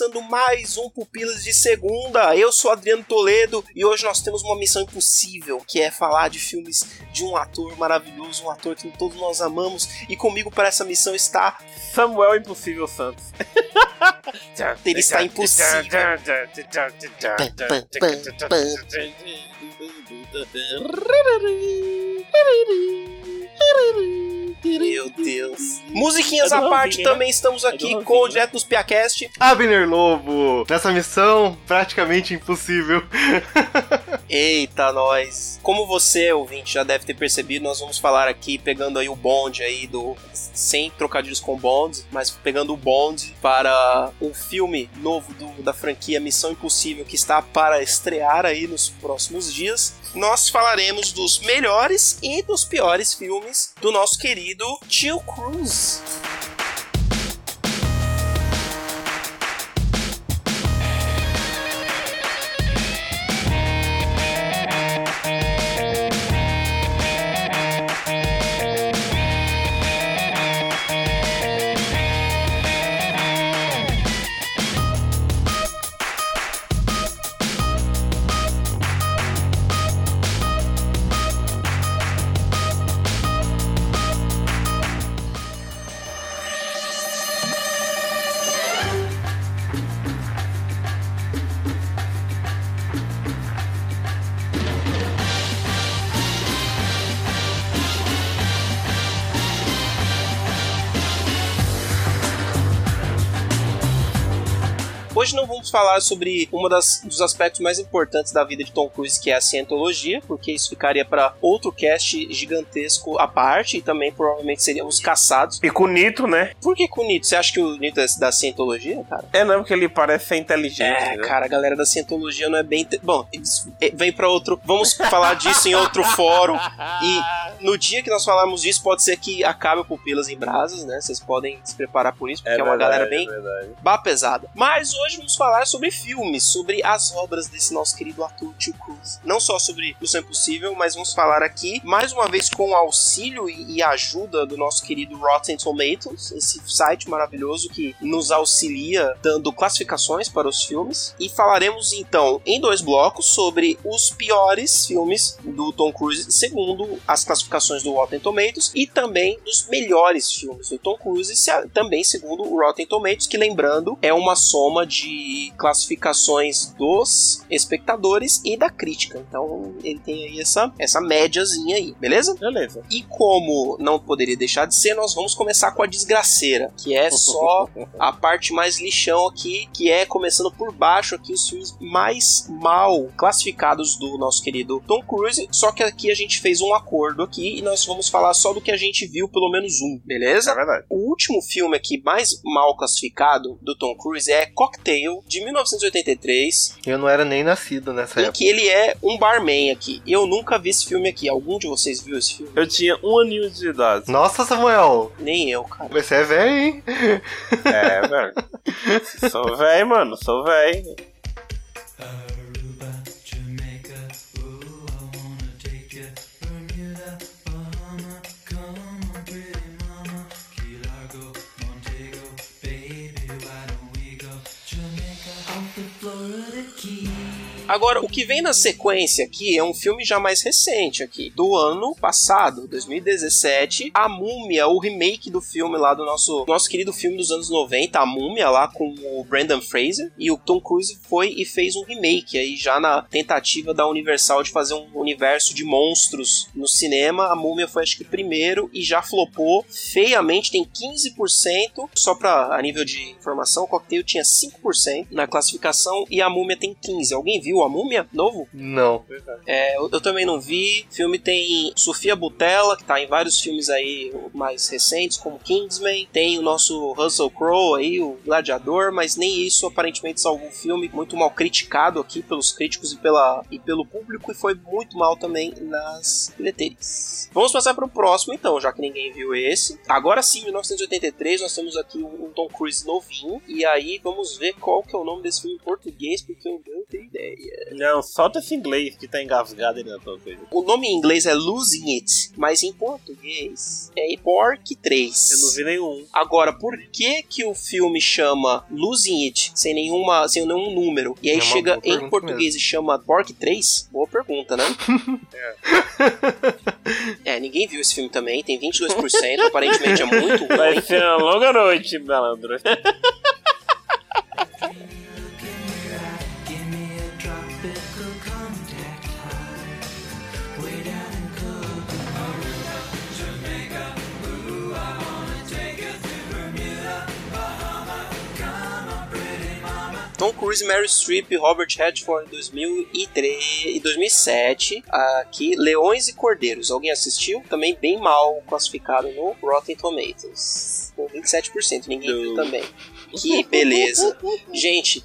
Começando mais um Pupilas de Segunda. Eu sou Adriano Toledo e hoje nós temos uma missão impossível, que é falar de filmes de um ator maravilhoso, um ator que todos nós amamos. E comigo para essa missão está Samuel Impossível Santos. Ele está impossível. Meu Deus. Musiquinhas à parte, né? também estamos aqui com o Ranzinho, Direto dos Piacast. Abner Lobo, nessa missão praticamente impossível. Eita, nós. Como você, ouvinte, já deve ter percebido, nós vamos falar aqui pegando aí o bonde aí do sem trocadilhos com Bond, mas pegando o bonde para um filme novo do- da franquia Missão Impossível que está para estrear aí nos próximos dias. Nós falaremos dos melhores e dos piores filmes do nosso querido Tio Cruz. Vamos falar sobre uma das dos aspectos mais importantes da vida de Tom Cruise, que é a cientologia, porque isso ficaria para outro cast gigantesco à parte e também provavelmente seríamos caçados. E com o Nito, né? Por que com o Nito? Você acha que o Nito é da cientologia, cara? É não, porque ele parece ser inteligente. É, né? cara, a galera da cientologia não é bem. inte- Bom, é, vem pra outro. Vamos falar disso em outro fórum. E no dia que nós falarmos disso, pode ser que acabe o Pupilas em Brasas, né? Vocês podem se preparar por isso, porque é, uma verdade, galera bem É verdade. Bah pesada. Mas hoje vamos falar sobre filmes, sobre as obras desse nosso querido ator Tio Cruz. Não só sobre Missão Impossível, mas vamos falar aqui, mais uma vez, com o auxílio e, ajuda do nosso querido Rotten Tomatoes, esse site maravilhoso que nos auxilia dando classificações para os filmes. E falaremos então em dois blocos sobre os piores filmes do Tom Cruise, segundo as classificações do Rotten Tomatoes, e também dos melhores filmes do Tom Cruise, se- também segundo o Rotten Tomatoes, que lembrando é uma soma de classificações dos espectadores e da crítica. Então ele tem aí essa, essa médiazinha aí, beleza? Beleza. E como não poderia deixar de ser, nós vamos começar com a desgraceira, que é só a parte mais lixão aqui, que é começando por baixo aqui os filmes mais mal classificados do nosso querido Tom Cruise, só que aqui a gente fez um acordo aqui e nós vamos falar só do que a gente viu, pelo menos um, beleza? É verdade. O último filme aqui mais mal classificado do Tom Cruise é Cocktail, de 1983, Eu não era nem nascido nessa em época. que ele é um barman aqui. Eu nunca vi esse filme aqui. Algum de vocês viu esse filme? Eu tinha um aninho de idade. Nossa, Samuel, Nem eu, cara. você é velho, hein? É, velho. sou velho, mano. Sou velho. Agora, o que vem na sequência aqui é um filme já mais recente aqui, do ano passado, 2017, A Múmia, o remake do filme lá do nosso, nosso querido filme dos anos 90, A Múmia, lá com o Brandon Fraser, e o Tom Cruise foi e fez um remake aí já na tentativa da Universal de fazer um universo de monstros no cinema. A Múmia foi acho que primeiro e já flopou feiamente, tem 15%, só pra a nível de informação, o Cocktail tinha 5% na classificação e a Múmia tem 15. Alguém viu viu a Múmia? Novo? Não. É, eu, eu também não vi. O filme tem Sofia Butella, que tá em vários filmes aí mais recentes, como Kingsman. Tem o nosso Russell Crowe aí, o Gladiador, mas nem isso aparentemente salvou o filme. Muito mal criticado aqui pelos críticos e, pela, e pelo público, e foi muito mal também nas bilheterias. Vamos passar pro próximo então, já que ninguém viu esse. Agora sim, 1983, nós temos aqui um, um Tom Cruise novinho. E aí vamos ver qual que é o nome desse filme em português, porque eu não tenho ideia. Não, solta esse inglês que tá engasgado aí na tua coisa. O nome em inglês é Losing It, mas em português é Pork 3. Eu não vi nenhum. Agora, por que que o filme chama Losing It sem nenhuma, sem nenhum número e aí É chega em português e chama Pork 3? Boa pergunta, né? é, ninguém viu esse filme também, tem 22%, aparentemente é muito Vai ruim. ser uma longa noite, malandro. Tom Cruise, Mary Streep Robert Redford em 2003 e 2007. Aqui, Leões e Cordeiros. Alguém assistiu? Também bem mal classificado no Rotten Tomatoes. Com 27%, ninguém viu também. Que beleza. Gente,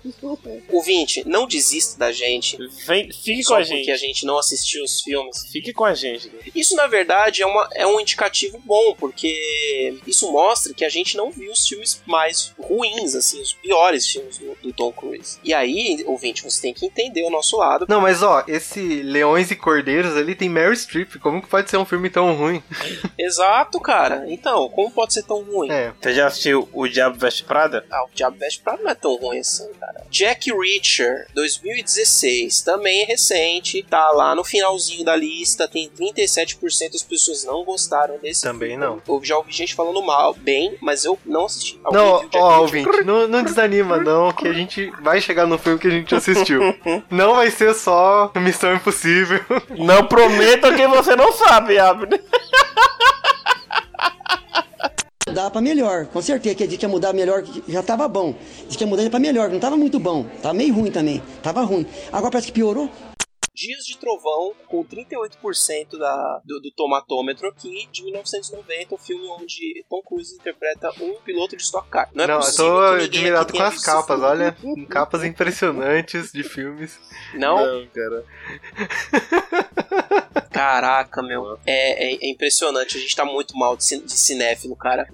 ouvinte, não desista da gente. Vem, fique com a porque gente. a gente não assistiu os filmes. Fique com a gente. Isso, na verdade, é, uma, é um indicativo bom, porque isso mostra que a gente não viu os filmes mais ruins, assim, os piores filmes do, do Tom Cruise. E aí, ouvinte, você tem que entender o nosso lado. Não, mas ó, esse Leões e Cordeiros ali tem Mary Streep. Como que pode ser um filme tão ruim? Exato, cara. Então, como pode ser tão ruim? É. Você já assistiu O Diabo Veste Prada? Ah, o Diabo Veste Prado não é tão ruim assim, cara. Jack Reacher, 2016, também é recente, tá lá no finalzinho da lista, tem 37% das pessoas não gostaram desse Também filme. não. Eu já ouvi gente falando mal, bem, mas eu não assisti. Alguém Não, ó, Reacher? ouvinte, não, não desanima não, que a gente vai chegar no filme que a gente assistiu. Não vai ser só Missão Impossível. Não prometa que você não sabe, Abner. Mudar pra melhor, com certeza que a gente ia mudar melhor, que já tava bom. Diz que ia mudar pra melhor, não tava muito bom, tava meio ruim também, tava ruim. Agora parece que piorou. Dias de Trovão, com 38% da, do, do tomatômetro aqui, de 1990, o filme onde Tom Cruise interpreta um piloto de Stock Car. Não é Não, eu tô que admirado com as capas, olha. Capas impressionantes de filmes. filme. Não? cara. Caraca, meu. É, é- é impressionante. A gente tá muito mal de, cin- de cinéfilo, cara.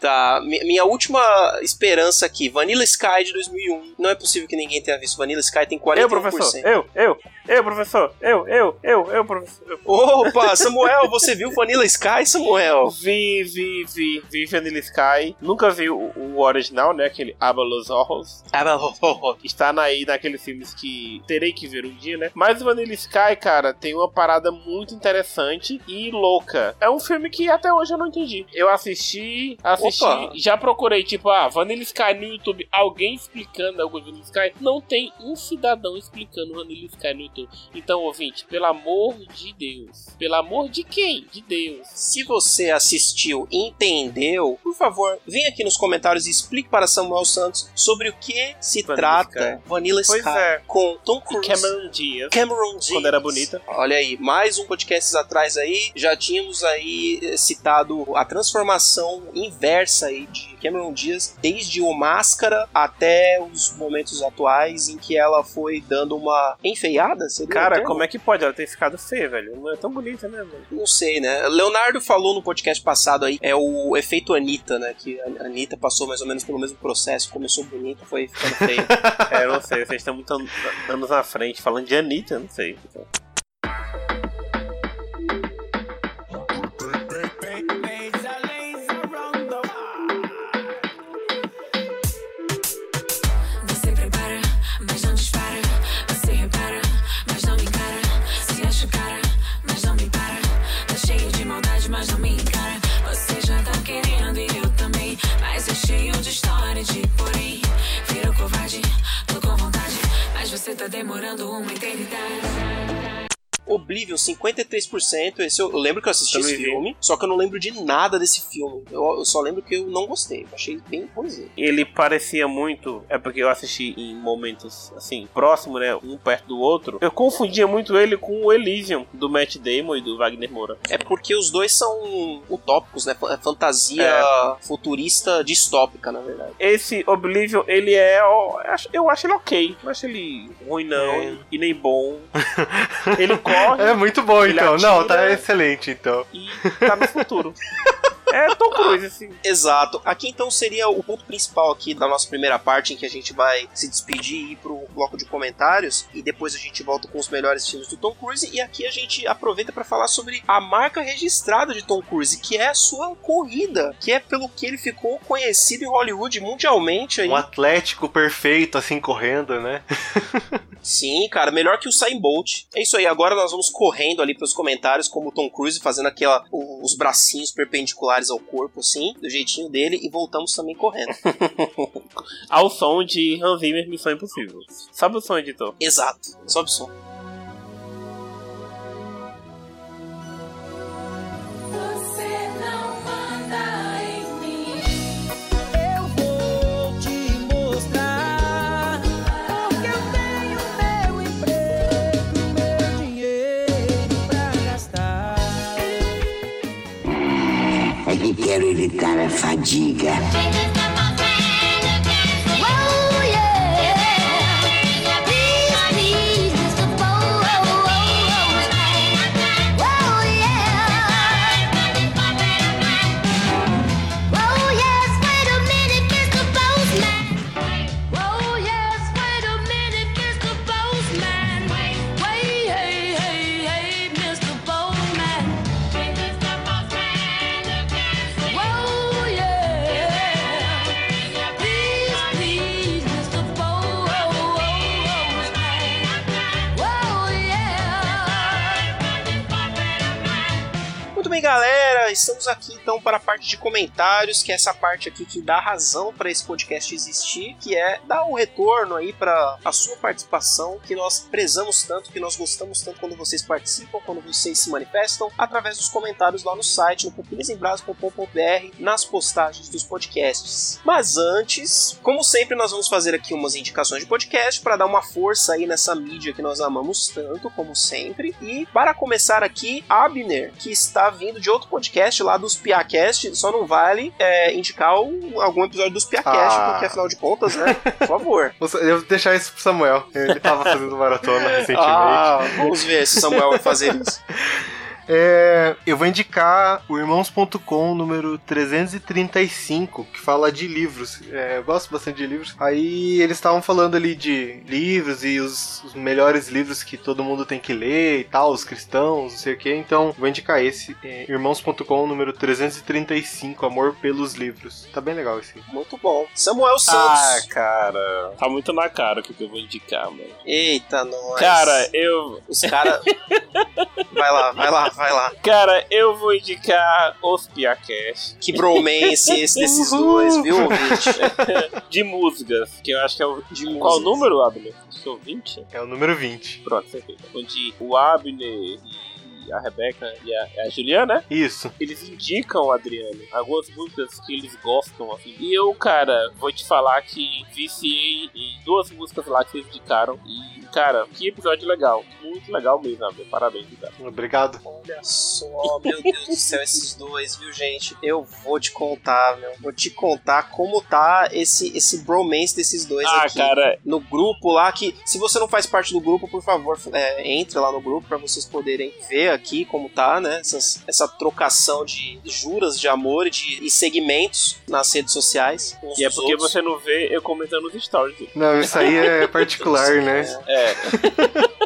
Tá. mi- minha última esperança aqui: Vanilla Sky de 2001. Não é possível que ninguém tenha visto. Vanilla Sky tem 41%. Eu, professor. Eu, eu, eu, professor. Eu, eu, eu, eu, professor. Eu. Opa, Samuel, você viu Vanilla Sky, Samuel? Vi, vi, vi, vi Vanilla Sky. Nunca vi o, o original, né? Aquele Aba Los Ojos. Mas, oh, oh, oh. Está aí naqueles filmes que terei que ver um dia, né? Mas o Vanilla Sky, cara, tem uma parada muito interessante e louca. É um filme que até hoje eu não entendi. Eu assisti, assisti, Opa. já procurei, tipo, ah, Vanilla Sky no YouTube, alguém explicando algo de Vanilla Sky. Não tem um cidadão explicando Vanilla Sky no YouTube. Então, ouvinte, pelo amor de Deus. Pelo amor de quem? De Deus. Se você assistiu e entendeu, por favor, vem aqui nos comentários e explique para Samuel Santos sobre o que se Vanilla trata Sky. Vanilla Pois Sky é. com Tom Cruise. Cameron Diaz. Cameron Diaz. Quando era bonita. Olha aí, mais um podcast atrás aí, já tínhamos aí eh, citado a transformação inversa aí de Cameron Diaz, desde o Máscara até os momentos atuais em que ela foi dando uma enfeiada, seria Cara, como é que pode ela ter ficado feia, velho? Não é tão bonita, né, velho? Não sei, né? Leonardo falou no podcast passado aí, é o efeito Anitta, né? Que a Anitta passou mais ou menos pelo mesmo processo, começou bonita, foi ficando feia. É, eu não sei, vocês estão muito an- anos na frente falando de Anitta, eu não sei. Você porém. Virou covarde, tô com vontade. Mas você tá demorando uma eternidade. Oblivion, 53%. Esse eu, eu lembro que eu assisti Também esse vi. filme, só que eu não lembro de nada desse filme. Eu, eu só lembro que eu não gostei. Eu achei bem ruimzinho. Ele parecia muito. É porque eu assisti em momentos assim, próximos, né? Um perto do outro. Eu confundia muito ele com o Elysium, do Matt Damon e do Wagner Moura. É porque os dois são utópicos, né? Fa- Fantasia É. futurista distópica, na verdade. Esse Oblivion, ele é. eu acho- Eu acho ele ok. Não acho ele ruim, não. É. E nem bom. ele corre É muito bom, então. Não, tá excelente, então. e tá no futuro. é Tom Cruise, assim. Exato. Aqui então seria o ponto principal aqui da nossa primeira parte, em que a gente vai se despedir e ir pro bloco de comentários. E depois a gente volta com os melhores filmes do Tom Cruise. E aqui a gente aproveita para falar sobre a marca registrada de Tom Cruise, que é a sua corrida, que é pelo que ele ficou conhecido em Hollywood mundialmente aí. Um atlético perfeito, assim, correndo, né? Sim, cara, melhor que o Usain Bolt. É isso aí, agora nós vamos correndo ali pros comentários, como o Tom Cruise fazendo aquela os bracinhos perpendiculares ao corpo, assim, do jeitinho dele, e voltamos também correndo. Ao som de Hans Zimmer, Missão Impossível. Sabe o som, editor? Exato, sobe o som. Fadiga. Parte de comentários, que é essa parte aqui que dá razão para esse podcast existir, que é dar um retorno aí para a sua participação, que nós prezamos tanto, que nós gostamos tanto quando vocês participam, quando vocês se manifestam, através dos comentários lá no site, no pupilasembraço.com.br, nas postagens dos podcasts. Mas antes, como sempre, nós vamos fazer aqui umas indicações de podcast para dar uma força aí nessa mídia que nós amamos tanto, como sempre. E para começar aqui, Abner, que está vindo de outro podcast lá dos Piacast, só não vale é, indicar o- algum episódio dos Piacast, Ah. porque afinal de contas, né? Por favor. Eu vou deixar isso pro Samuel. Ele tava fazendo maratona recentemente. Ah, vamos ver se o Samuel vai fazer isso. É, eu vou indicar o Irmãos.com número 335, que fala de livros. É, eu gosto bastante de livros. Aí eles estavam falando ali de livros e os, os melhores livros que todo mundo tem que ler e tal, os cristãos, não sei o que. Então, vou indicar esse. É, Irmãos.com número 335, Amor pelos Livros. Tá bem legal esse. Muito bom. Samuel Ah, Santos. cara. Tá muito na cara o que eu vou indicar, mano. Eita, nós. Cara, eu. Os caras. vai lá, vai lá, vai lá. Cara, eu vou indicar os Piacast Que bromance esse desses dois, viu, ouvinte? de músicas, que eu acho que é o. De Qual o músicas. número, Abner? Sou 20? É o número 20. Pronto, certeza. Onde o Abner e a Rebeca e a, a Juliana, né? Isso. Eles indicam o Adriano algumas músicas que eles gostam, assim. E eu, cara, vou te falar que viciei em duas músicas lá que eles indicaram. E, cara, que episódio legal. Muito legal mesmo, Abner. Parabéns, cara. Obrigado. Olha só, meu Deus do céu, esses dois, viu, gente? Eu vou te contar, meu. Vou te contar como tá esse, esse bromance desses dois Ah, aqui. cara, No grupo lá, que se você não faz parte do grupo, por favor, é, entre lá no grupo pra vocês poderem ver aqui como tá, né? Essas- essa trocação de juras de amor e de e segmentos nas redes sociais. e é porque outros. você não vê eu comentando nos stories. Não, isso aí é particular, né? É.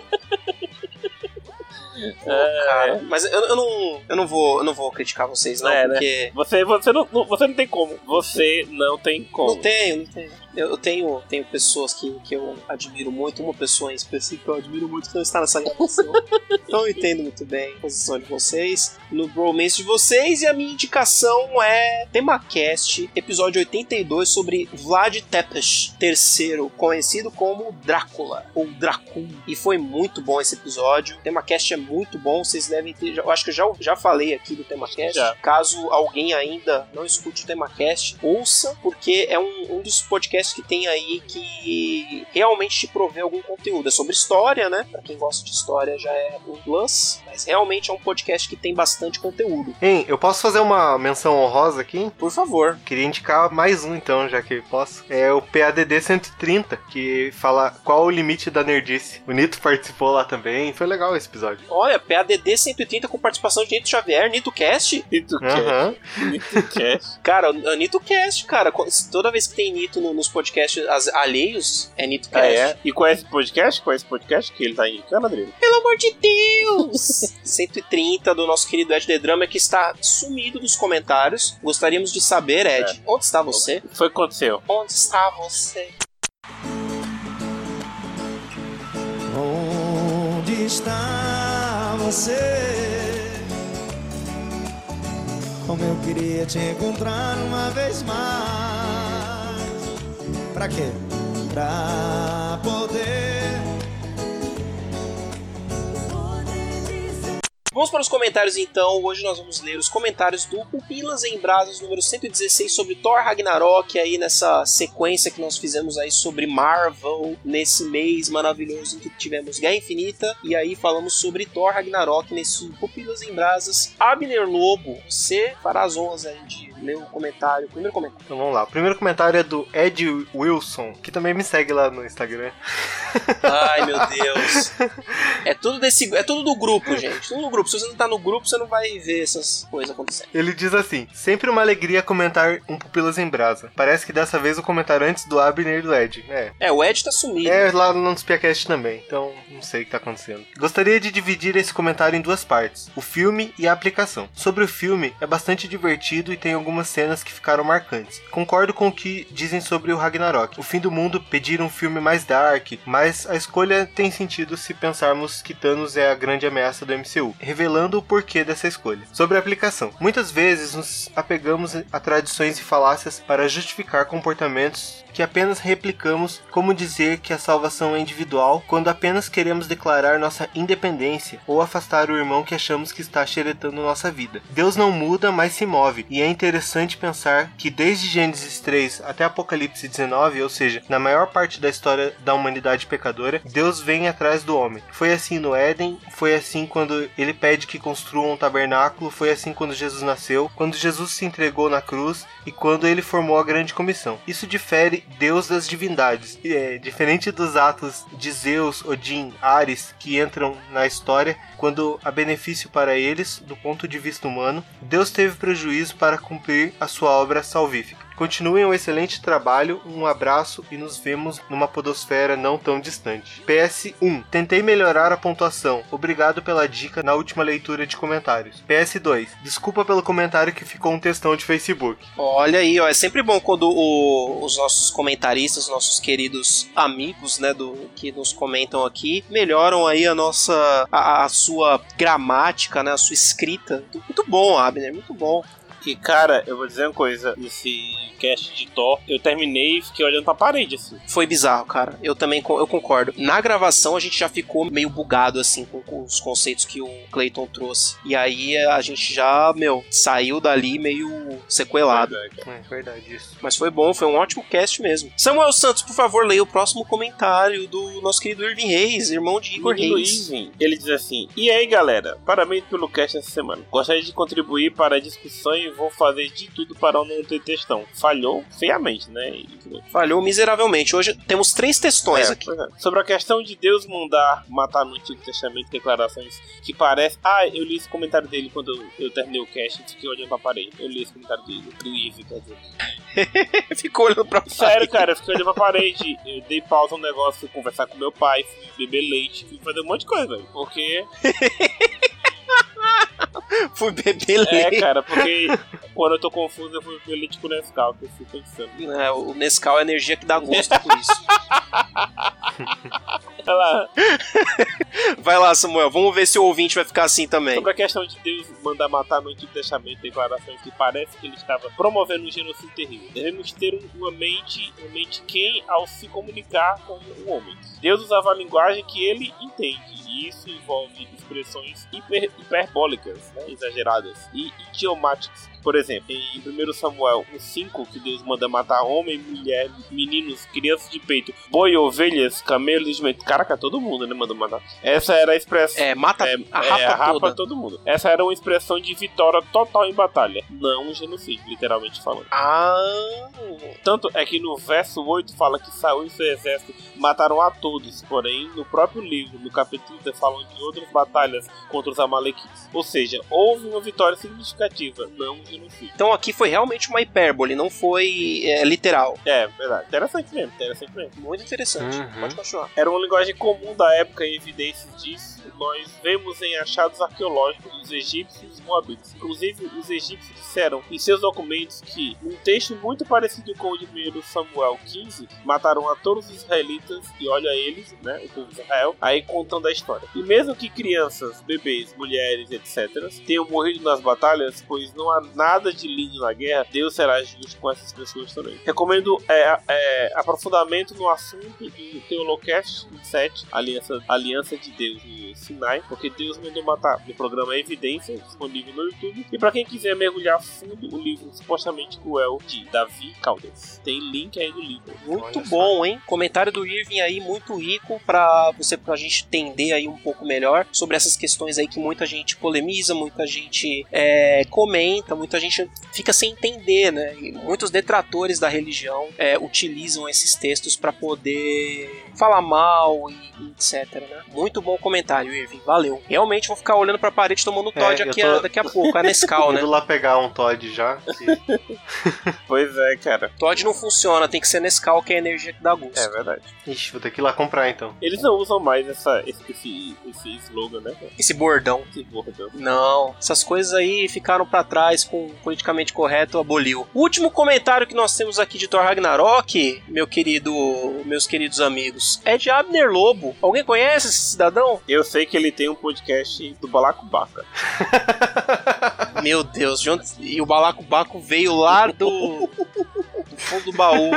Pô, cara, mas eu, eu não, eu não vou, eu não vou criticar vocês não, É, né? porque Você, você, não, não- você não tem como. Você não tem como. não tenho, não tenho. Eu, tenho, tenho pessoas que, que eu admiro muito, uma pessoa em específico que eu admiro muito que não está nessa gravação. então eu entendo muito bem a posição de vocês, no bromance de vocês, e a minha indicação é TemaCast, episódio 82, sobre Vlad Tepes III, conhecido como Drácula, ou Dracul. E foi muito bom esse episódio. O TemaCast é muito bom, vocês devem ter. Eu acho que eu já, já falei aqui do TemaCast. Já. Caso alguém ainda não escute o TemaCast, ouça, porque é um, um dos podcasts que tem aí que realmente te provê algum conteúdo. É sobre história, né? Pra quem gosta de história já é um plus, mas realmente é um podcast que tem bastante conteúdo. Hein, eu posso fazer uma menção honrosa aqui? Por favor. Queria indicar mais um então, já que posso. É o PADD 130, que fala qual o limite da nerdice. O Nito participou lá também, foi legal esse episódio. Olha, PADD 130 com participação de Nito Xavier, Nito Cast. Nito Aham. Nito Cast. Cara, Nito Cast, cara. Toda vez que tem Nito no- nos podcasts as- alheios, é Nito Ah, Cast. é? E é esse podcast? É esse podcast que ele tá indicando, Adriano? Pelo amor de Deus! 130 do nosso querido Ed The Drummer que está sumido dos comentários. Gostaríamos de saber, Ed, onde está você? O que foi que aconteceu? Onde está você? Onde está você? Como eu queria te encontrar uma vez mais. Pra quê? Pra poder. Vamos para os comentários então. Hoje nós vamos ler os comentários do Pupilas em Brasas número 116 sobre Thor Ragnarok, aí nessa sequência que nós fizemos aí sobre Marvel, nesse mês maravilhoso em que tivemos Guerra Infinita, e aí falamos sobre Thor Ragnarok nesse Pupilas em Brasas. Abner Lobo, você fará as honras aí de ler o comentário, o primeiro comentário. Então vamos lá. O primeiro comentário é do Ed Wilson, que também me segue lá no Instagram. Ai meu Deus. É tudo desse, é tudo do grupo, gente. Tudo do grupo. Se você não tá no grupo, você não vai ver essas coisas acontecendo. Ele diz assim: sempre uma alegria comentar um Pupilas em Brasa. Parece que dessa vez o comentário antes do Abner e do Ed. É. É, o Ed tá sumido. É lá no Spiacast também, então não sei o que tá acontecendo. Gostaria de dividir esse comentário em duas partes: o filme e a aplicação. Sobre o filme, é bastante divertido e tem algumas cenas que ficaram marcantes. Concordo com o que dizem sobre o Ragnarok. O fim do mundo pedir um filme mais dark, mas a escolha tem sentido se pensarmos que Thanos é a grande ameaça do MCU, revelando o porquê dessa escolha. Sobre a aplicação, muitas vezes nos apegamos a tradições e falácias para justificar comportamentos que apenas replicamos, como dizer que a salvação é individual quando apenas queremos declarar nossa independência ou afastar o irmão que achamos que está xeretando nossa vida. Deus não muda, mas se move, e é interessante pensar que desde Gênesis 3 até Apocalipse 19, ou seja, na maior parte da história da humanidade pecadora, Deus vem atrás do homem. Foi assim no Éden, foi assim quando ele pede que construam um tabernáculo, foi assim quando Jesus nasceu, quando Jesus se entregou na cruz e quando ele formou a grande comissão. Isso difere Deus das divindades. É diferente dos atos de Zeus, Odin, Ares que entram na história quando há benefício para eles do ponto de vista humano, Deus teve prejuízo para cumprir a sua obra salvífica. Continuem um excelente trabalho, um abraço e nos vemos numa podosfera não tão distante. PS1. Tentei melhorar a pontuação. Obrigado pela dica na última leitura de comentários. PS2. Desculpa pelo comentário que ficou um textão de Facebook. Olha aí, ó, é sempre bom quando o- os nossos comentaristas, nossos queridos amigos, né, do que nos comentam aqui, melhoram aí a nossa a, a sua gramática, né, a sua escrita. Muito bom, Abner, muito bom. E cara, eu vou dizer uma coisa: esse cast de Thor, eu terminei e fiquei olhando pra parede, assim. Foi bizarro, cara. Eu também eu concordo. Na gravação a gente já ficou meio bugado assim com, com os conceitos que o Clayton trouxe. E aí a gente já, meu, saiu dali meio sequelado. É verdade isso. Mas foi bom, foi um ótimo cast mesmo. Samuel Santos, por favor, leia o próximo comentário do nosso querido Irving Reis, irmão de Igor Igor Reis. Luiz, ele diz assim: E aí galera, parabéns pelo cast essa semana. Gostaria de contribuir para a discussão e vou fazer de tudo para não ter textão. Falhou feiamente, né? Falhou miseravelmente. Hoje temos três textões É, aqui. é. Sobre a questão de Deus mandar matar no Antigo Testamento declarações que parece. Ah, eu li esse comentário dele quando eu, eu terminei o cast e fiquei olhando pra parede. Eu li esse comentário dele, do Eve, quer dizer. Ficou olhando pra Sério, cara, eu fiquei olhando pra parede. Eu dei pausa no negócio, fui conversar com meu pai, fui beber leite, fui fazer um monte de coisa, velho. Porque. Fui beber É, leite. cara, porque quando eu tô confuso eu vou beber leite com Nescau, que eu fico pensando. É, o Nescau é a energia que dá gosto por isso. Olha lá, Vai lá, Samuel, vamos ver se o ouvinte vai ficar assim também. sobre a questão de Deus mandar matar no Antigo Testamento declarações que parece que ele estava promovendo um genocídio terrível. Devemos ter um- uma mente, uma mente quem ao se comunicar com o homem. Deus usava a linguagem que ele entende, e isso envolve expressões hiper- hiperbólicas, né, exageradas, e idiomáticas. Por exemplo, em 1 Samuel 5, que Deus manda matar homem, mulher, meninos, crianças de peito, boi, ovelhas, camelos jumento. Caraca, todo mundo, né, manda matar. Essa era a expressão. É, mata É, a é, rapa a rapa toda. todo mundo. Essa era uma expressão de vitória total em batalha, não um genocídio, literalmente falando. Ah, Tanto é que no verso 8 fala que Saul e seu exército mataram a todos, porém no próprio livro, no capítulo 30, falam de outras batalhas contra os amalequites. Ou seja, houve uma vitória significativa, não um genocídio. então aqui foi realmente uma hipérbole, não foi é, literal. É, verdade. Interessante mesmo, interessante mesmo. Muito interessante. Uhum. Pode continuar. Era uma linguagem comum da época e evidências disso nós vemos em achados arqueológicos dos egípcios e moabitas. Inclusive, os egípcios disseram em seus documentos que, num texto muito parecido com o de 1 Samuel 15, mataram a todos os israelitas e olha eles, né, o povo de Israel, aí contando a história. E mesmo que crianças, bebês, mulheres, etc., tenham morrido nas batalhas, pois não há nada de lindo na guerra, Deus será justo com essas pessoas também. Recomendo é, é, aprofundamento no assunto do Teolocast 7, Aliança, Aliança de Deus Sinai, porque Deus mandou matar no programa Evidência, disponível no YouTube. E para quem quiser mergulhar fundo, o livro supostamente cruel de Davi Caldas. Tem link aí no livro. Muito Olha só. bom, hein? Comentário do Irving aí muito rico pra você pra gente entender aí um pouco melhor sobre essas questões aí que muita gente polemiza, muita gente é, comenta, muita gente fica sem entender, né? E muitos detratores da religião é, utilizam esses textos pra poder falar mal e, e etc, né? Muito bom comentário, Irving. Valeu. Realmente vou ficar olhando pra parede tomando Todd eu aqui tô- a- daqui a pouco, a Nescau, né? Indo lá pegar um Todd já. que- Pois é, cara. Todd não funciona, tem que ser Nescau que é a energia que dá gosto. É verdade. Ixi, vou ter que ir lá comprar então. Eles não usam mais essa, esse, esse, esse slogan, né? Esse bordão. Esse bordão. Não, essas coisas aí ficaram pra trás com o politicamente correto, aboliu. O último comentário que nós temos aqui de Thor Ragnarok, meu querido, meus queridos amigos, é de Abner Lobo. Alguém conhece esse cidadão? Eu sei que ele tem um podcast do Balacobaca. Meu Deus, de onde... e o Balacobaco veio lá do, do fundo do baú.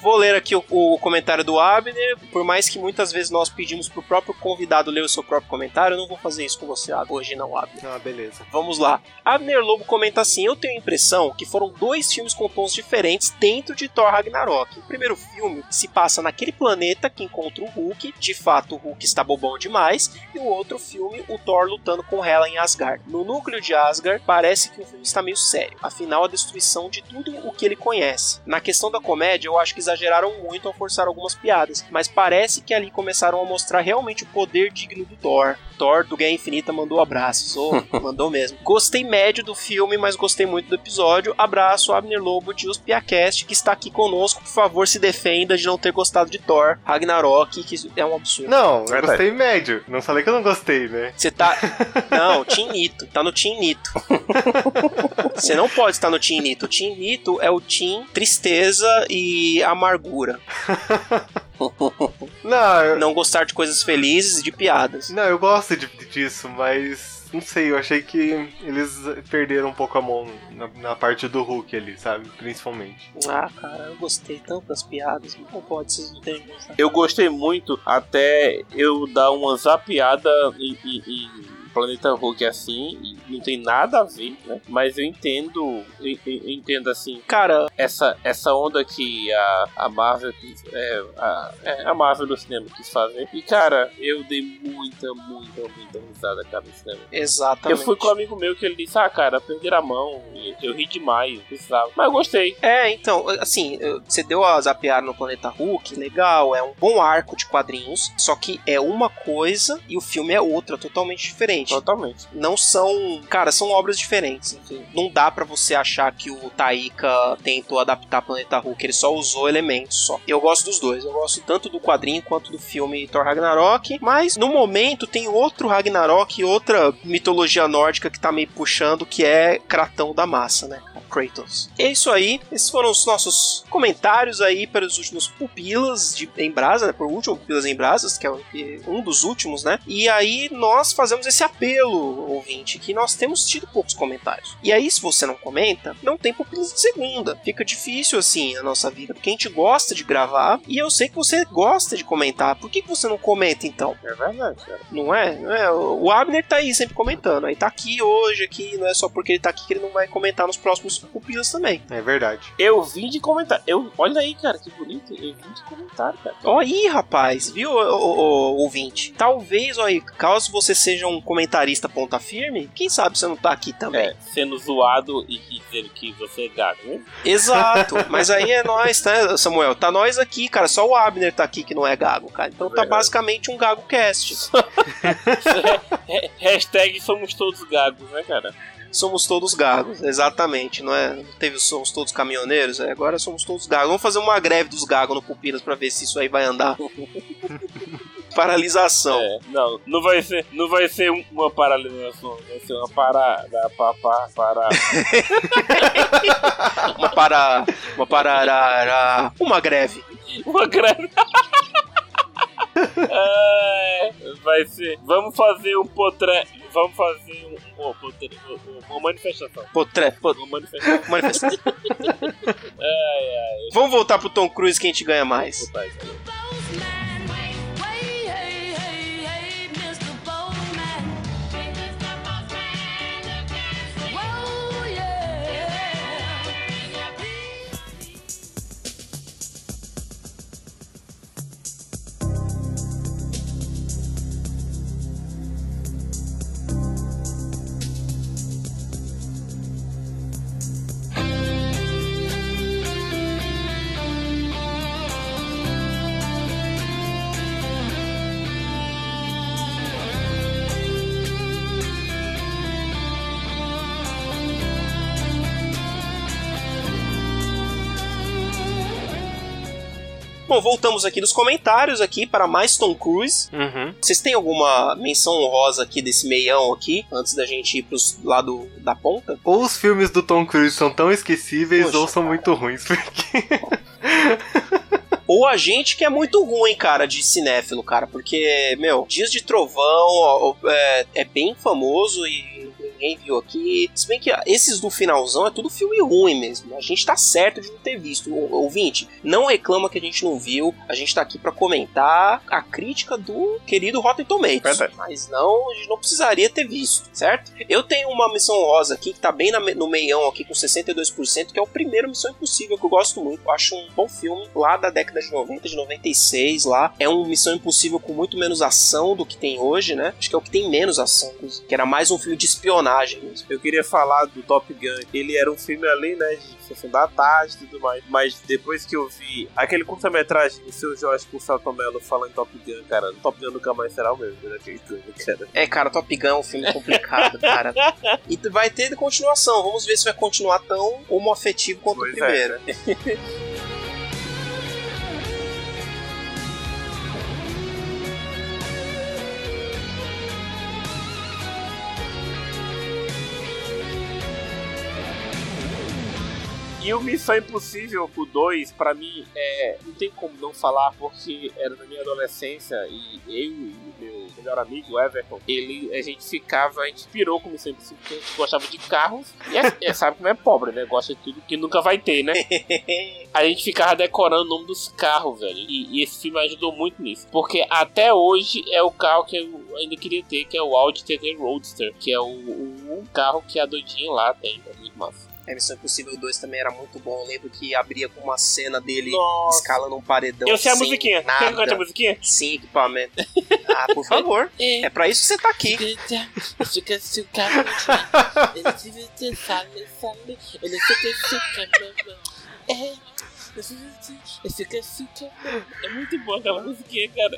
Vou ler aqui o, o comentário do Abner. Por mais que muitas vezes nós pedimos pro próprio convidado ler o seu próprio comentário, eu não vou fazer isso com você hoje, não, Abner. Ah, beleza. Vamos lá. Abner Lobo comenta assim: Eu tenho a impressão que foram dois filmes com tons diferentes dentro de Thor Ragnarok. O primeiro filme se passa naquele planeta que encontra o Hulk, de fato o Hulk está bobão demais, e o outro filme, o Thor lutando com Hela em Asgard. No núcleo de Asgard, parece que o filme está meio sério, afinal, a destruição de tudo o que ele conhece. Na questão da comédia, eu acho que exageraram muito ao forçar algumas piadas, mas parece que ali começaram a mostrar realmente o poder digno do Thor. Thor do Guerra Infinita mandou abraços, oh, mandou mesmo. Gostei médio do filme, mas gostei muito do episódio. Abraço, Abner Lobo de Uspiacast, que está aqui conosco. Por favor, se defenda de não ter gostado de Thor Ragnarok, que isso é um absurdo. Não, eu Verdade. gostei médio. Não falei que eu não gostei, né? Você tá. Não, Team Nito. Tá no Team Nito. Você não pode estar no Team Nito. O Team Nito é o Team Tristeza e Amargura. Não, eu, Não gostar de coisas felizes e de piadas. não, eu gosto de- disso, mas. Não sei, eu achei que eles perderam um pouco a mão na, na parte do Hulk ali, sabe? Principalmente. Ah, cara, eu gostei tanto das piadas. Não pode, vocês não terem gostado. Eu gostei muito até eu dar uma zapiada em, em- em Planeta Hulk assim, e não tem nada a ver, né? Mas eu entendo, eu, entendo assim, Cara, essa, essa onda que a, a Marvel quis, é, a, é, a Marvel no cinema quis fazer. E cara, eu dei muita, muita, muita risada, cara, no cinema. exatamente. Eu fui com um amigo meu que ele disse, ah, cara, perderam a mão, eu, eu ri demais, precisava. Mas eu gostei. É, então, assim, você deu a zapear no Planeta Hulk, legal, é um bom arco de quadrinhos, só que é uma coisa e o filme é outra, totalmente diferente. Totalmente. Não são cara, são obras diferentes. enfim. Não dá pra você achar que o Taika tentou adaptar Planeta Hulk, ele só usou elementos só. Eu gosto dos dois, eu gosto tanto do quadrinho quanto do filme Thor Ragnarok, mas no momento tem outro Ragnarok e outra mitologia nórdica que tá meio puxando, que é Kratão da Massa, né? Kratos. É isso aí, esses foram os nossos comentários aí para os últimos pupilas de em brasa, né? Por último, pupilas em brasas, que é um dos últimos, né? E aí nós fazemos esse apelo, ouvinte, que nós temos tido poucos comentários. E aí, se você não comenta, não tem pupilas de segunda. Fica difícil assim a nossa vida, porque a gente gosta de gravar e eu sei que você gosta de comentar. Por que, que você não comenta então? É verdade, cara. Não é? Não é? O Abner tá aí sempre comentando. Aí tá aqui hoje, aqui, não é só porque ele tá aqui que ele não vai comentar nos próximos pupilas também. É verdade. Eu vim de comentário. Eu, olha aí, cara, que bonito. Eu vim de comentário, cara. Ó aí, rapaz, viu, ô, ô, ô, ouvinte? Talvez, ó aí, caso você seja um comentarista ponta firme, quem sabe você não tá aqui também. É, sendo zoado e, dizendo que você é gago, né? Exato, mas aí é nós, né, Samuel? Tá nós aqui, cara. Só o Abner tá aqui que não é gago, cara. Então tá Verdade. basicamente um gago cast. He- Hashtag somos todos gagos, né, cara? Somos todos gagos, exatamente, não é? Teve somos todos caminhoneiros, é, agora somos todos gagos. Vamos fazer uma greve dos gagos no Pupilas pra ver se isso aí vai andar. Paralisação. É, não, não vai ser, não vai ser um- uma paralisação, vai ser uma parada, pa, pa, para. Uma para. Uma pararara. Uma greve. Uma greve. É, vai ser. Vamos fazer um potré. Vamos fazer um, potré- um- uma manifestação. Potré. Uma manifestação. Manifestação. Ai, ai. Vamos voltar pro Tom Cruise que a gente ganha mais. Botar isso aí. Bom, voltamos aqui nos comentários aqui para mais Tom Cruise. Uhum. Vocês têm alguma menção honrosa aqui desse meião aqui, antes da gente ir pros lado da ponta? Ou os filmes do Tom Cruise são tão esquecíveis Poxa, ou são cara. muito ruins, porque. Ou a gente que é muito ruim, cara, de cinéfilo, cara, porque, meu, Dias de Trovão ó, ó, é, é bem famoso e ninguém viu aqui. Se bem que esses do finalzão é tudo filme ruim mesmo. A gente tá certo de não ter visto. Ô, Ouvinte, não reclama que a gente não viu. A gente tá aqui pra comentar a crítica do querido Rotten Tomatoes. Verdade. Mas não, a gente não precisaria ter visto, certo? Eu tenho uma missão rosa aqui que tá bem na no meião aqui com 62%, que é o primeiro Missão Impossível, que eu gosto muito. Eu acho um bom filme lá da década de 90, de 96 lá. É um Missão Impossível com muito menos ação do que tem hoje, né? Acho que é o que tem menos ação, que era mais um filme de espionagem mesmo. Eu queria falar do Top Gun. Ele era um filme ali, né, de sessão da tarde e tudo mais. Mas depois que eu vi aquele curta-metragem do seu Jorge com o Celton Mello falando em Top Gun, cara, Top Gun nunca mais será o mesmo, né? Cara. É, cara, Top Gun é um filme complicado, cara. E vai ter continuação. Vamos ver se vai continuar tão homoafetivo quanto Pois o primeiro. E o Missão Impossível, o 2, pra mim, é, não tem como não falar, porque era na minha adolescência e eu e o meu melhor amigo, o Everton, ele, a gente ficava, a gente pirou com Missão Impossível, porque a gente gostava de carros, e é, é, sabe como é pobre, né? Gosta de tudo que nunca vai ter, né? A gente ficava decorando o nome dos carros, velho. E, e esse filme ajudou muito nisso. Porque até hoje é o carro que eu ainda queria ter, que é o Audi TT Roadster, que é o, o, o carro que a doidinha lá tem. É muito massa. A Missão Impossível 2 também era muito bom. Eu lembro que abria com uma cena dele Nossa. escalando um paredão. Eu sei a musiquinha. Quer Nada. que eu cante a musiquinha? Sem equipamento. Ah, por favor. É pra isso que você tá aqui. É muito boa aquela musiquinha, cara.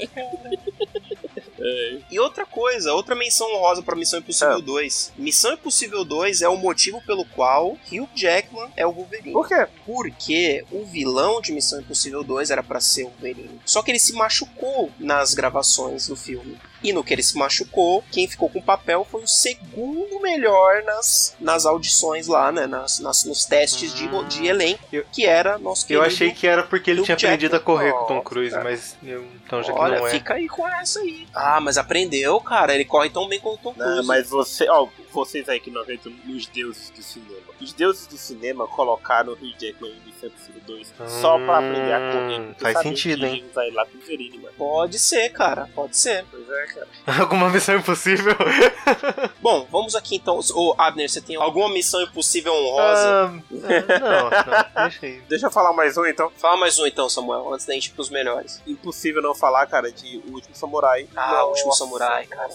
E outra coisa, outra menção honrosa pra Missão Impossível 2. Missão Impossível 2 é o motivo pelo qual Hugh Jackman é o Wolverine. Por quê? Porque o vilão de Missão Impossível 2 era pra ser o Wolverine. Só que ele se machucou nas gravações do filme. E no que ele se machucou, quem ficou com o papel foi o segundo melhor nas, nas audições lá, né? Nas, nas- nos testes de, de elenco, que era nosso Eu achei que era porque ele tinha aprendido a correr com o Tom. Cruise, mas eu- então já que Olha, não é. fica aí com essa aí. Ah, mas aprendeu, cara. Ele corre tão bem quanto o Tom Cruise. Não, mas você, ó, vocês aí que não acreditam nos deuses do cinema. Os deuses do cinema colocaram o Hugh Jackman em Missão Impossível 2 só pra aprender a correr. Hum, faz sentido, hein? Vai lá com o Wolverine, mano. Pode ser, cara. Pode ser. Pois é, cara. Alguma missão impossível? Bom, vamos aqui então. Ô, Abner, você tem alguma missão impossível honrosa? Ah, ah, não, não, deixa aí. Deixa eu falar mais um então. Fala mais um então, Samuel, antes da gente ir pros melhores. Impossível não falar, cara, de O Último Samurai. Ah, O Último Samurai, cara.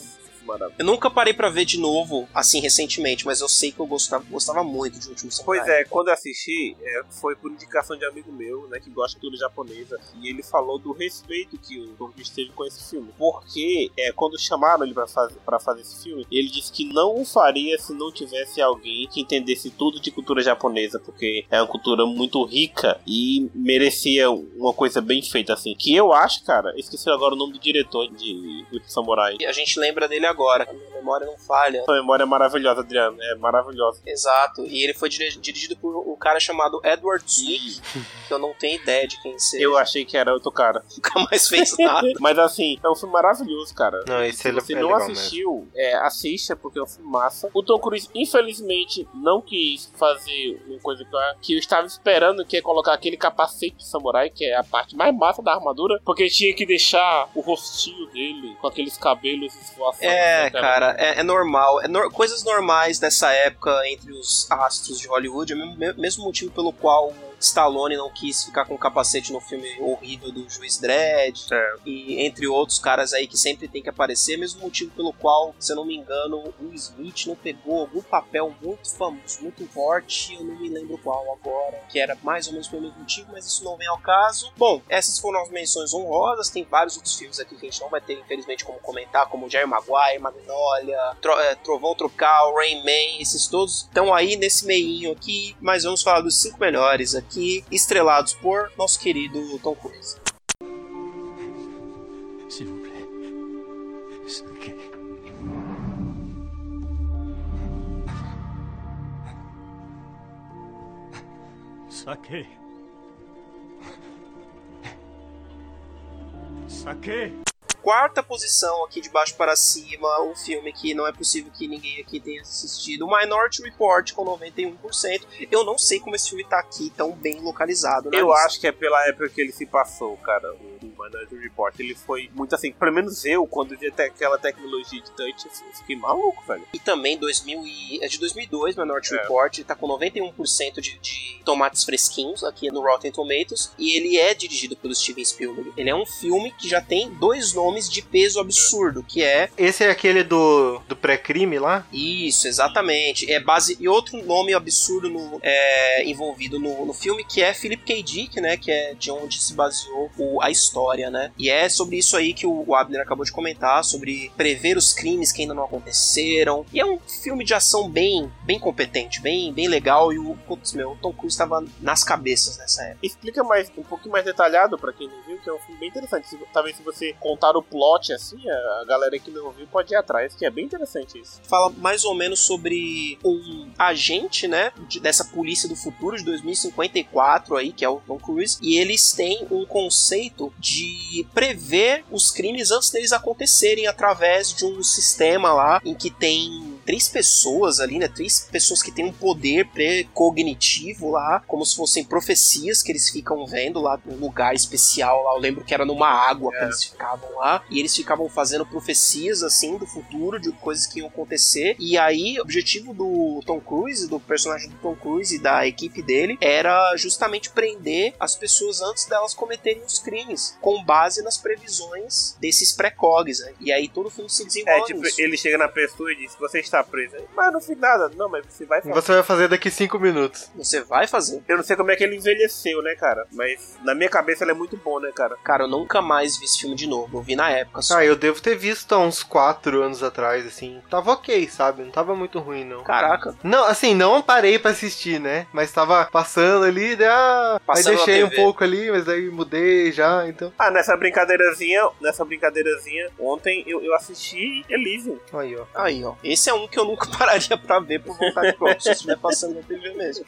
Maravilha. Eu nunca parei pra ver de novo, assim, recentemente, mas eu sei que eu gostava, gostava muito de Último Samurai. Pois é, quando eu assisti, é, foi por indicação de amigo meu, né, que gosta de cultura japonesa, e ele falou do respeito que o Tom Cruise teve com esse filme. Porque é, quando chamaram ele pra fazer, pra fazer esse filme, ele disse que não o faria se não tivesse alguém que entendesse tudo de cultura japonesa, porque é uma cultura muito rica e merecia uma coisa bem feita, assim. Que eu acho, cara, esqueci agora o nome do diretor de Último Samurai. E a gente lembra dele agora, a minha memória não falha. Sua memória é maravilhosa, Adriano, é maravilhosa. Exato, e ele foi diri- dirigido por um cara chamado Edward Zwick, que eu não tenho ideia de quem seja. Eu achei que era outro cara. nunca mais fez nada. Mas assim, é um filme maravilhoso, cara. Não, esse Se é, você é não assistiu, é, assista, porque é um filme massa. O Tom Cruise, infelizmente, não quis fazer uma coisa que eu, que eu estava esperando, que é colocar aquele capacete de samurai, que é a parte mais massa da armadura, porque tinha que deixar o rostinho dele com aqueles cabelos esvoaçados. É, né, cara, é, é normal. É nor- coisas normais dessa época entre os astros de Hollywood. É o mesmo, mesmo motivo pelo qual Stallone não quis ficar com o capacete no filme horrível do Juiz Dredd. É. E entre outros caras aí que sempre tem que aparecer. Mesmo motivo pelo qual, se eu não me engano, o Smith não pegou algum papel muito famoso, muito forte. Eu não me lembro qual agora. Que era mais ou menos pelo mesmo motivo, mas isso não vem ao caso. Bom, essas foram as menções honrosas. Tem vários outros filmes aqui que a gente não vai ter, infelizmente, como comentar, como Jerry Maguire, Magnolia, Tro- é, Trovão Tropical, Rain Man, esses todos estão aí nesse meinho aqui, mas vamos falar dos cinco melhores aqui, estrelados por nosso querido Tom Cruise. Sake. Sake. Quarta posição aqui de baixo para cima, um filme que não é possível que ninguém aqui tenha assistido, Minority Report com 91%. Eu não sei como esse filme tá aqui tão bem localizado. na Eu lista. acho que é pela época que ele se passou, cara. O Minority Report. Ele foi muito assim. Pelo menos eu, quando vi até aquela tecnologia de touch, eu fiquei maluco, velho. E também 2000 e, é de 2002, Minority É. Report, ele tá com 91% de, de tomates fresquinhos aqui no Rotten Tomatoes, e ele é dirigido pelo Steven Spielberg. Ele é um filme que já tem dois nomes de peso absurdo, que é Esse é aquele do, do pré-crime lá? isso, exatamente. É base e outro nome absurdo no, é, envolvido no, no filme que é Philip K. Dick, né? Que é de onde se baseou o- a história, né? E é sobre isso aí que o, o Abner acabou de comentar, sobre prever os crimes que ainda não aconteceram. E é um filme de ação bem, bem competente, bem, bem legal. E o putz, meu, o Tom Cruise estava nas cabeças nessa época. Explica mais, um pouquinho mais detalhado pra quem não viu, que é um filme bem interessante. Se- talvez se você contar o plot assim, a galera que não viu pode ir atrás, que é bem interessante isso. fala mais ou menos sobre um agente, né, de- dessa polícia do futuro de 2054 aí, que é o Tom Cruise, e eles têm um conceito de prever os crimes antes deles acontecerem através de um sistema lá em que tem três pessoas ali, né, três pessoas que têm um poder precognitivo lá, como se fossem profecias que eles ficam vendo lá num lugar especial lá. Eu lembro que era numa água que eles ficavam lá e eles ficavam fazendo profecias assim do futuro, de coisas que iam acontecer. E aí, o objetivo do Tom Cruise, do personagem do Tom Cruise e da equipe dele, era justamente prender as pessoas antes delas cometerem os crimes, com base nas previsões desses precogs. Né? E aí todo o filme se desenvolve. É, tipo, nisso. ele chega na pessoa e diz: Você está preso. Mas não fiz nada. Não, mas você vai fazer. Você vai fazer daqui cinco minutos. Você vai fazer. Eu não sei como é que ele envelheceu, né, cara? Mas na minha cabeça ele é muito bom, né, cara? Cara, eu nunca mais vi esse filme de novo. Eu vi na época. Só. Ah, eu devo ter visto há uns 4 anos atrás, assim. Tava ok, sabe? Não tava muito ruim, não. Caraca. Não, assim, não parei pra assistir, né? Mas tava passando ali, daí, ah, aí deixei um pouco ali, mas daí mudei já, então. Ah, nessa brincadeirazinha, nessa brincadeirazinha, ontem eu, eu assisti Elysium. Aí, ó. Aí, ó. Esse é um que eu nunca pararia pra ver por vontade própria, se estiver passando na TV mesmo.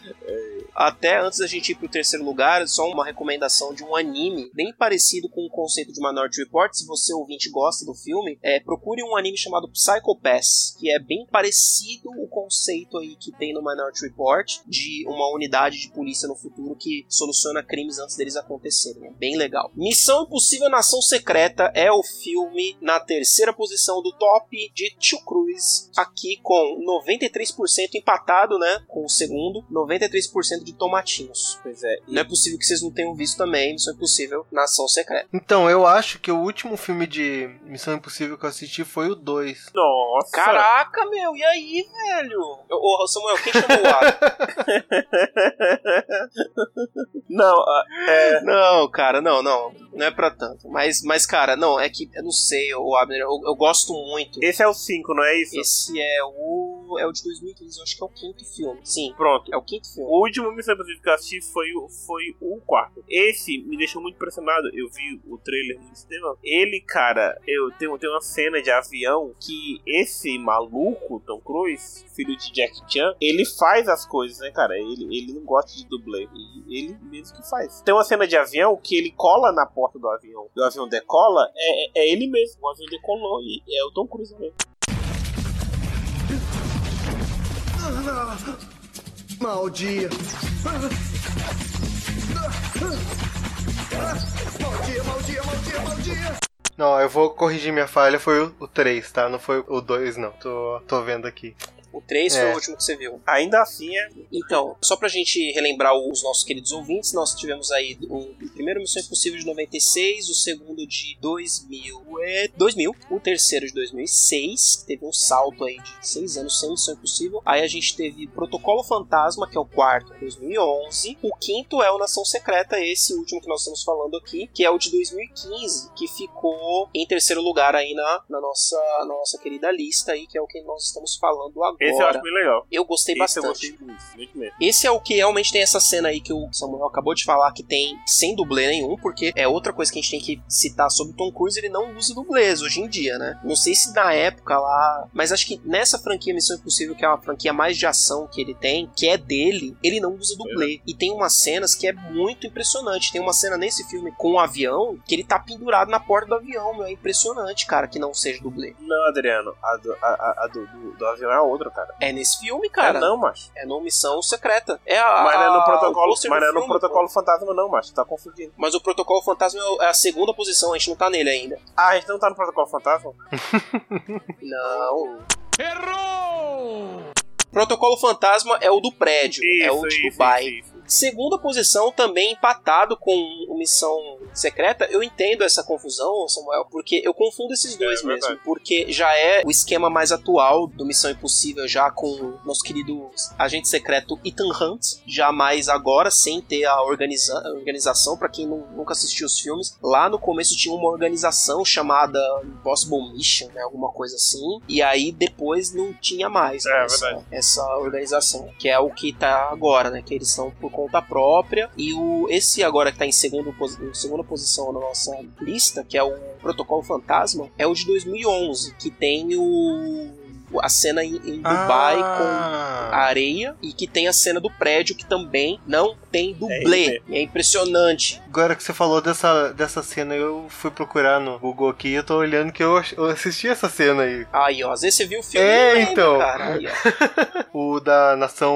Até antes da gente ir pro terceiro lugar, só uma recomendação de um anime bem parecido com o conceito de Minority Report. Se você ouvinte gosta do filme, é, procure um anime chamado Psycho Pass, que é bem parecido o conceito aí que tem no Minority Report de uma unidade de polícia no futuro que soluciona crimes antes deles acontecerem. É bem legal. Missão Impossível Nação Secreta é o filme na terceira posição do top de Tio Cruz, aqui com 93% empatado, né, com o segundo, 93% de tomatinhos. Pois é. E Não é possível que vocês não tenham visto também Missão Impossível Nação Secreta. Então, eu acho que o último filme de Missão Impossível que eu assisti foi o 2. Nossa! Caraca, meu, e aí, velho? Ô, ô, Samuel, quem chamou o Adam? Não, ah, é. Não, cara, não, não. Não é pra tanto. Mas, mas cara, não, é que eu não sei, o Abner, eu, eu gosto muito. Esse é o 5, não é isso? Esse é o. É o de 2015, eu acho que é o quinto filme. Sim, Pronto. é o quinto filme. O último Missão Impossível que eu assisti foi, o- foi o quarto. Esse me deixou muito impressionado. Eu vi o trailer no cinema. Ele, cara, eu tenho, tem uma cena de avião que esse maluco, Tom Cruise, filho de Jack Chan, ele faz as coisas, né, cara? Ele, ele não gosta de dublê. Ele mesmo que faz. Tem uma cena de avião que ele cola na porta do avião. E o avião decola, é, é- é ele mesmo. O avião decolou e é o Tom Cruise mesmo. Mau dia. Mau dia, mau dia, mau dia, mau dia. Não, eu vou corrigir minha falha, foi o 3, tá? Não foi o 2, não. Tô, tô vendo aqui. O 3 foi É. o último que você viu. Ainda assim, é. Então, só pra gente relembrar os nossos queridos ouvintes, nós tivemos aí o primeiro Missão Impossível de 96, o segundo de 2000, é, 2000 o terceiro de 2006, que teve um salto aí de 6 anos sem Missão Impossível. Aí a gente teve Protocolo Fantasma, que é o quarto, de 2011. O quinto é o Nação Secreta, esse último que nós estamos falando aqui, que é o de 2015, que ficou em terceiro lugar aí na, na, nossa, na nossa querida lista aí, que é o que nós estamos falando agora. Esse eu acho bem legal. Eu gostei Esse bastante. eu gostei muito, muito mesmo. Esse é o que realmente tem essa cena aí que o Samuel acabou de falar que tem sem dublê nenhum, porque é outra coisa que a gente tem que citar sobre o Tom Cruise, ele não usa dublês hoje em dia, né? Não sei se na época lá, mas acho que nessa franquia Missão Impossível, que é uma franquia mais de ação que ele tem, que é dele, ele não usa dublê. E tem umas cenas que é muito impressionante. Tem uma cena nesse filme com um avião que ele tá pendurado na porta do avião, meu. É impressionante, cara, que não seja dublê. Não, Adriano, a do, a, a- a do, do, do avião é outra, cara. É nesse filme, cara. É não, macho. É no Missão Secreta. É a, Mas não é no protocolo, mas não é no filme, protocolo fantasma, não, macho. Tá confundindo. Mas o protocolo fantasma é a segunda posição, a gente não tá nele ainda. Ah, a gente não tá no protocolo fantasma? Não. Errou! Protocolo fantasma é o do prédio, é o de Dubai. isso, isso. Segunda posição, também empatado com Missão Secreta. Eu entendo essa confusão, Samuel, porque eu confundo esses dois É mesmo. Porque já é o esquema mais atual do Missão Impossível, já com o nosso querido agente secreto Ethan Hunt, já mais agora, sem ter a organiza organização. Pra quem não- nunca assistiu os filmes, lá no começo tinha uma organização chamada Impossible Mission, né, alguma coisa assim. E aí depois não tinha mais É, né, verdade. essa, essa organização, que é o que tá agora, né? Que eles estão por conta própria. E o esse agora que tá em, segundo, em segunda posição na nossa lista, que é o Protocolo Fantasma, é o de 2011, que tem o a cena em, em Dubai com a Ah, areia e que tem a cena do prédio que também não tem É dublê. isso É, impressionante. Agora que você falou dessa, dessa cena, eu fui procurar no Google aqui e eu tô olhando que eu, eu assisti essa cena aí. Aí, ó, às vezes você viu o filme. É, lembra, então. Cara. Aí, ó. O da Nação.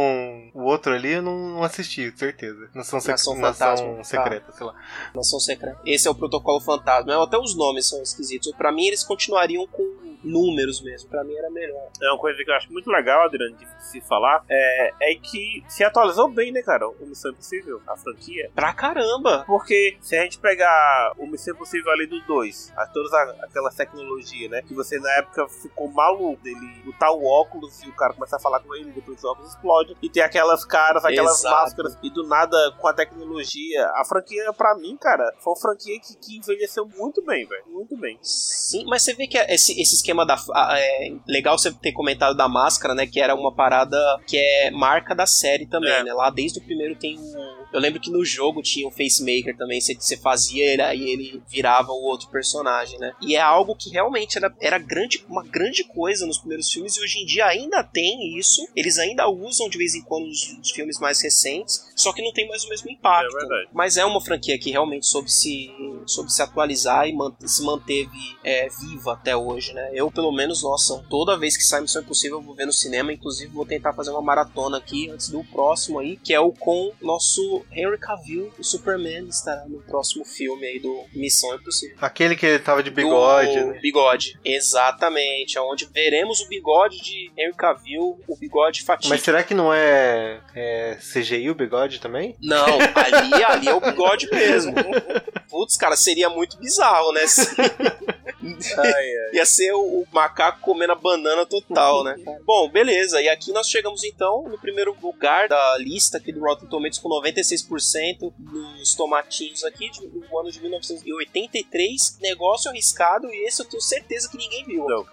O outro ali eu não, não assisti, com certeza. Nação, sec- Nação Nação Fantasma, tá. Secreta, sei lá. Nação Secreta. Esse é o protocolo fantasma. Até os nomes são esquisitos. Pra mim, eles continuariam com números mesmo. Pra mim era melhor. É uma coisa que eu acho muito legal, Adriano, de se falar, é, é que se atualizou bem, né, cara? O Missão Impossível, a franquia. Pra caramba! Porque se a gente pegar o Missão Impossível ali do 2, a todas aquelas tecnologias, né? Que você na época ficou maluco dele botar o óculos e o cara começa a falar com ele, depois o óculos explode. E tem aquelas caras, aquelas Exato. máscaras. E do nada, com a tecnologia. A franquia, pra mim, cara, foi uma franquia que, que envelheceu muito bem, velho. Muito bem. Sim, mas você vê que esse, esse esquema da. É legal você ter comentado da máscara, né? Que era uma parada que é marca da série também, É. né? Lá desde o primeiro tem um. Eu lembro que no jogo tinha o Facemaker também, você, você fazia ele, aí ele virava o outro personagem, né? E é algo que realmente era, era grande, uma grande coisa nos primeiros filmes e hoje em dia ainda tem isso. Eles ainda usam de vez em quando nos, nos filmes mais recentes, só que não tem mais o mesmo impacto. É verdade. Mas é uma franquia que realmente soube se, soube se atualizar e man- se manteve é, viva até hoje, né? Eu, pelo menos, nossa, toda vez que sai Missão Impossível eu vou ver no cinema. Inclusive, vou tentar fazer uma maratona aqui antes do próximo aí, que é o com nosso Henry Cavill, o Superman, estará no próximo filme aí do Missão Impossível. Aquele que ele tava de bigode, Do né? Bigode, exatamente. Onde veremos o bigode de Henry Cavill, o bigode fatídico. Mas será que não é, é CGI o bigode também? Não, ali, ali é o bigode mesmo. Putz, cara, seria muito bizarro, né? Ai, ai. Ia ser o, o macaco comendo a banana total, né? Bom, beleza. E aqui nós chegamos então no primeiro lugar da lista aqui do Rotten Tomatoes com 96% nos tomatinhos aqui de- do ano de 1983. Negócio arriscado e esse eu tenho certeza que ninguém viu. Não.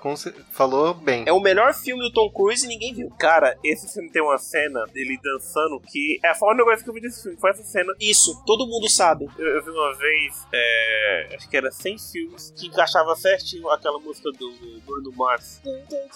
Falou bem. É o melhor filme do Tom Cruise e ninguém viu. Cara, esse filme tem uma cena dele dançando que é a coisa que eu vi desse filme. Foi essa cena. Isso, todo mundo sabe. Eu, eu vi uma vez, é, acho que era 100 filmes, que encaixava certinho aquela música do Bruno Mars.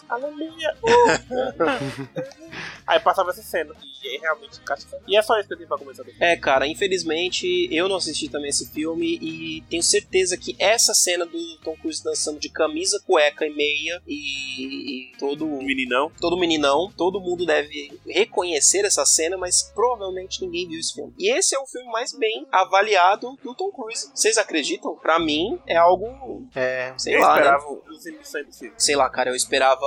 Aleluia! uh. aí passava essa cena. E aí realmente encaixa. E é só isso que eu tenho pra começar. É, cara, infelizmente eu não assisti também esse filme e tenho certeza que essa cena do Tom Cruise dançando de camisa, cueca e meia e, e todo meninão. todo meninão, todo mundo deve reconhecer essa cena, mas provavelmente ninguém viu esse filme. E esse é o filme mais bem avaliado do Tom Cruise. Vocês acreditam? Pra mim é algo, É. sei eu lá, né? esperava os Missão Impossível. Sei lá, cara, eu esperava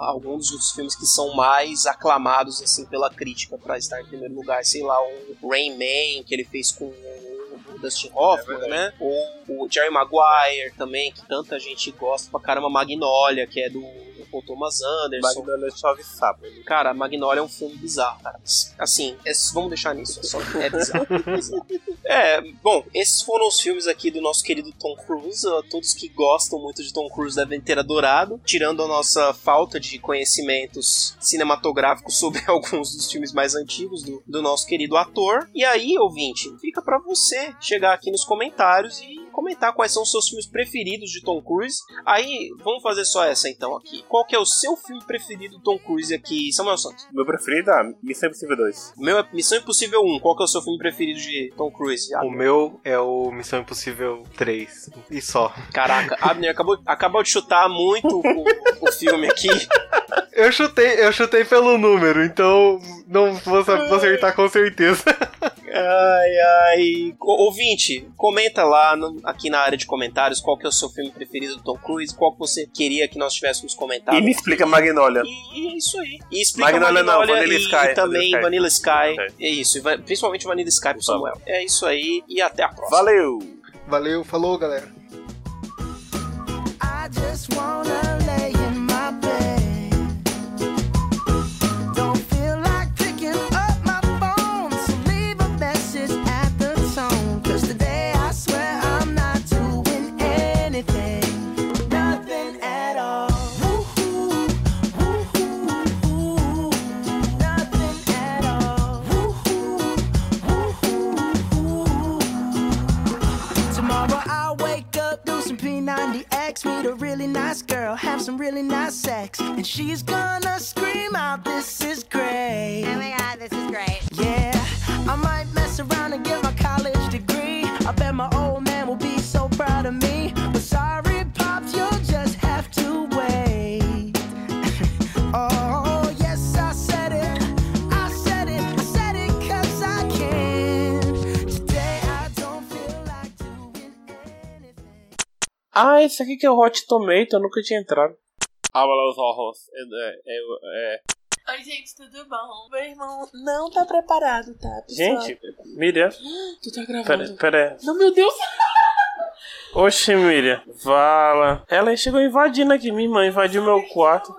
alguns dos outros filmes que são mais aclamados assim pela crítica pra estar em primeiro lugar, sei lá, o Rain Man que ele fez com o Dustin Hoffman, É né? Ou o Jerry Maguire também, que tanta gente gosta pra caramba, Magnolia, que é do Paul Thomas Anderson. Magnolia chove sapo. Ele- Cara, Magnolia é um filme bizarro, cara. Assim, é- vamos deixar nisso. É, só, é bizarro. é bizarro. É, bom, esses foram os filmes aqui do nosso querido Tom Cruise. Todos que gostam muito de Tom Cruise devem ter adorado. Tirando a nossa falta de conhecimentos cinematográficos sobre alguns dos filmes mais antigos do, do nosso querido ator. E aí, ouvinte, fica pra você chegar aqui nos comentários e comentar quais são os seus filmes preferidos de Tom Cruise. Aí, vamos fazer só essa então aqui. Qual que é o seu filme preferido do Tom Cruise aqui, Samuel Santos? Meu preferido é Missão Impossível 2. O meu é Missão Impossível 1. Qual que é o seu filme preferido de Tom Cruise? O meu é o Missão Impossível 3. E só. Caraca, Abner acabou, acabou de chutar muito o, o filme aqui. Eu chutei, eu chutei pelo número, então não vou acertar com certeza. Ai, ai. Ouvinte, comenta lá no- aqui na área de comentários qual que é o seu filme preferido do Tom Cruise, qual que você queria que nós tivéssemos comentado. E me explica Magnolia. E, e é isso aí. E explica Magnolia não, Magnolia Vanilla e, Sky, e também Vanilla Vanilla Sky. Sky. É isso, e principalmente Vanilla Sky pro Samuel. É isso aí e até a próxima. Valeu! Valeu, falou, galera. I just wanna have some really nice sex, and she's gonna scream out, "This is great!" Oh my god, this is great. Ah, esse aqui que é o Hot Tomato, eu nunca tinha entrado. Habla los ojos. É, é, é, Oi, gente, tudo bom? Meu irmão não tá preparado, tá, pessoal? Gente, Miriam, Tu tá gravando. pera, pera. Não, meu Deus. Oxe, Miriam, vala. Ela chegou invadindo aqui, minha irmã invadiu meu quarto.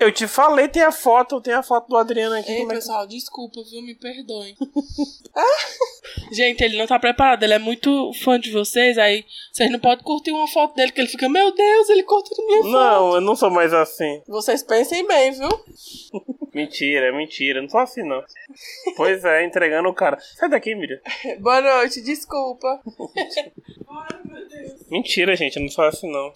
Eu te falei, tem a foto, tem a foto do Adriano aqui. Ei, é que- pessoal, desculpa, viu? Me perdoem. Ah! Gente, ele não tá preparado. Ele é muito fã de vocês. Aí vocês não podem curtir uma foto dele, que ele fica, meu Deus, ele curtindo minha foto. Não, eu não sou mais assim. Vocês pensem bem, viu? Mentira, é mentira. Não sou assim, não. Pois é, entregando o cara. Sai daqui, Miriam. Boa noite, desculpa. Ai, meu Deus. Mentira, gente, eu não sou assim, não.